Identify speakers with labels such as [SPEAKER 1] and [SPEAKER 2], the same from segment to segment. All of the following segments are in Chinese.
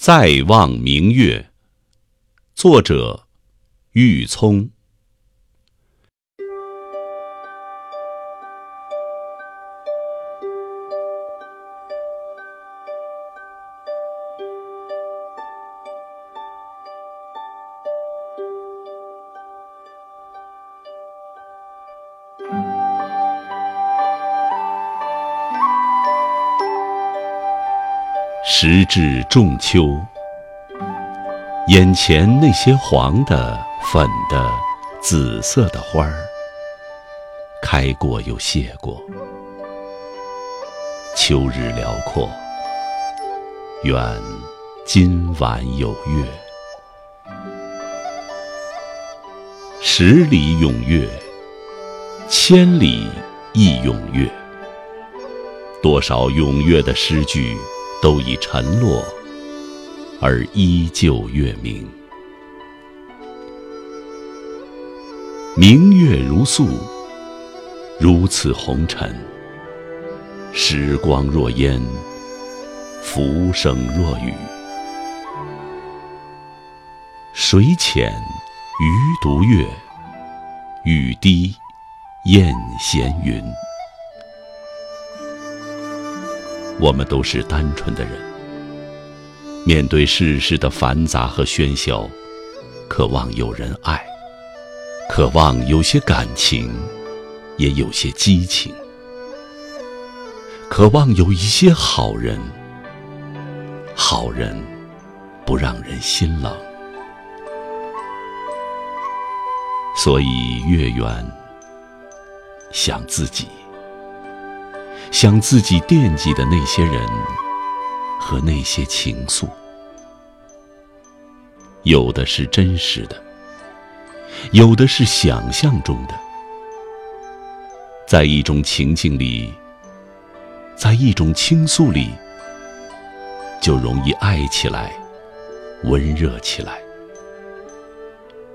[SPEAKER 1] 再望明月，作者郁葱。时至仲秋，眼前那些黄的、粉的、紫色的花儿，开过又谢过。秋日辽阔，愿今晚有月。十里咏月，千里亦咏月。多少咏月的诗句。都已沉落，而依旧月明。明月如素，如此红尘。时光若烟，浮生若雨。水浅鱼独月，雨滴雁闲云。我们都是单纯的人，面对世事的繁杂和喧嚣，渴望有人爱，渴望有些感情，也有些激情，渴望有一些好人，好人不让人心冷。所以月圆，想自己。想自己惦记的那些人和那些情愫，有的是真实的，有的是想象中的。在一种情境里，在一种倾诉里，就容易爱起来，温热起来，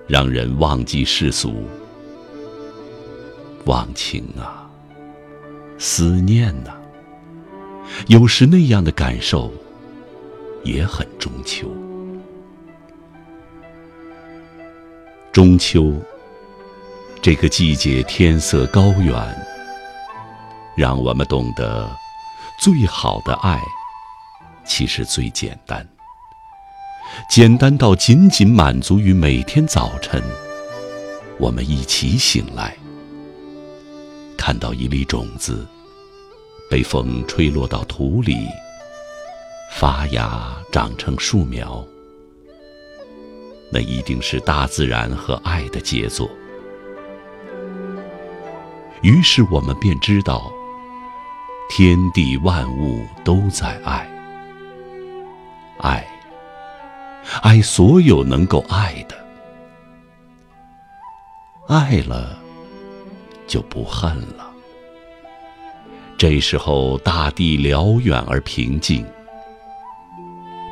[SPEAKER 1] 让人忘记世俗，忘情啊。思念呐，有时那样的感受也很中秋。中秋这个季节，天色高远，让我们懂得，最好的爱其实最简单，简单到仅仅满足于每天早晨，我们一起醒来，看到一粒种子。被风吹落到土里，发芽长成树苗，那一定是大自然和爱的杰作。于是我们便知道，天地万物都在爱，爱，爱所有能够爱的，爱了，就不恨了。这时候，大地辽远而平静，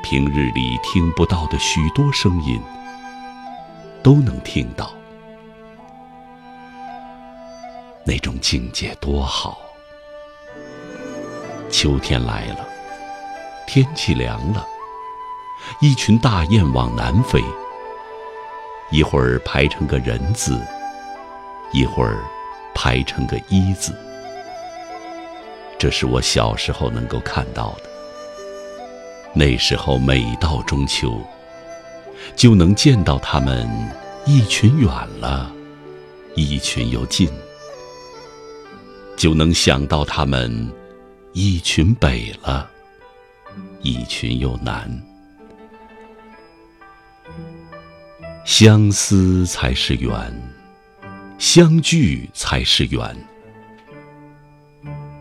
[SPEAKER 1] 平日里听不到的许多声音都能听到。那种境界多好！秋天来了，天气凉了，一群大雁往南飞，一会儿排成个人字，一会儿排成个一字。这是我小时候能够看到的。那时候每到中秋，就能见到他们一群远了，一群又近；就能想到他们一群北了，一群又南。相思才是缘，相聚才是缘。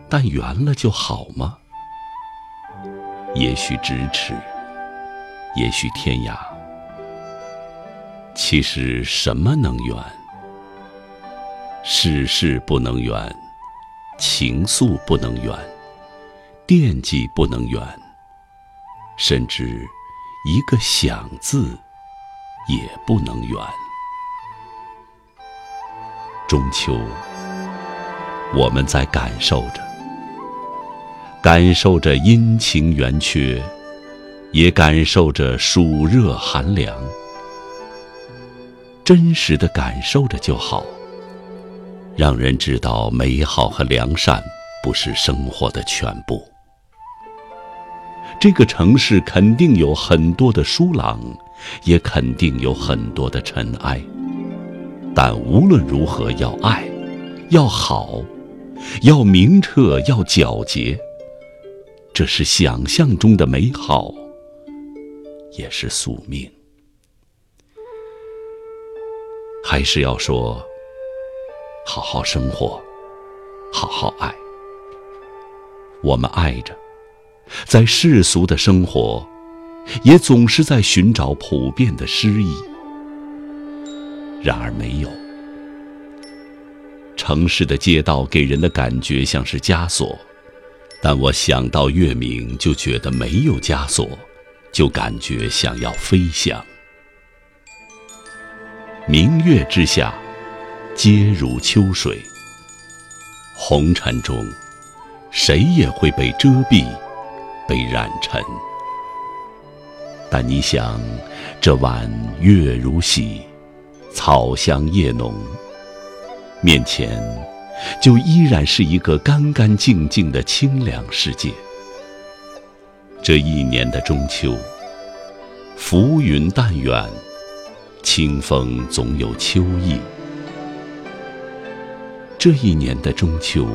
[SPEAKER 1] 但圆了就好吗？也许咫尺，也许天涯。其实什么能圆？世事不能圆，情愫不能圆，惦记不能圆，甚至一个想字也不能圆。中秋，我们在感受着。感受着阴晴圆缺，也感受着暑热寒凉。真实的感受着就好，让人知道美好和良善不是生活的全部。这个城市肯定有很多的疏朗，也肯定有很多的尘埃，但无论如何，要爱，要好，要明澈，要皎洁。这是想象中的美好，也是宿命。还是要说，好好生活，好好爱。我们爱着，在世俗的生活，也总是在寻找普遍的诗意。然而没有，城市的街道给人的感觉像是枷锁，但我想到月明，就觉得没有枷锁，就感觉想要飞翔。明月之下，皆如秋水。红尘中，谁也会被遮蔽，被染尘。但你想，这晚月如洗，草香叶浓，面前就依然是一个干干净净的清凉世界。这一年的中秋，浮云淡远。清风总有秋意。这一年的中秋，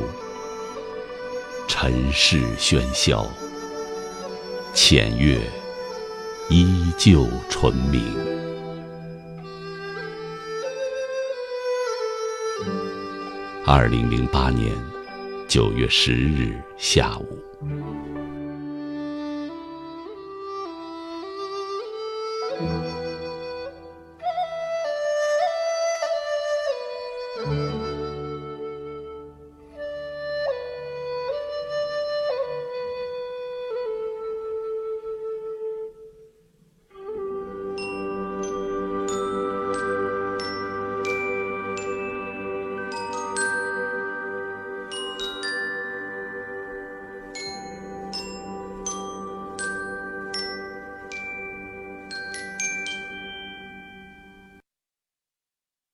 [SPEAKER 1] 尘世喧嚣，浅月依旧纯明。二零零八年九月十日下午。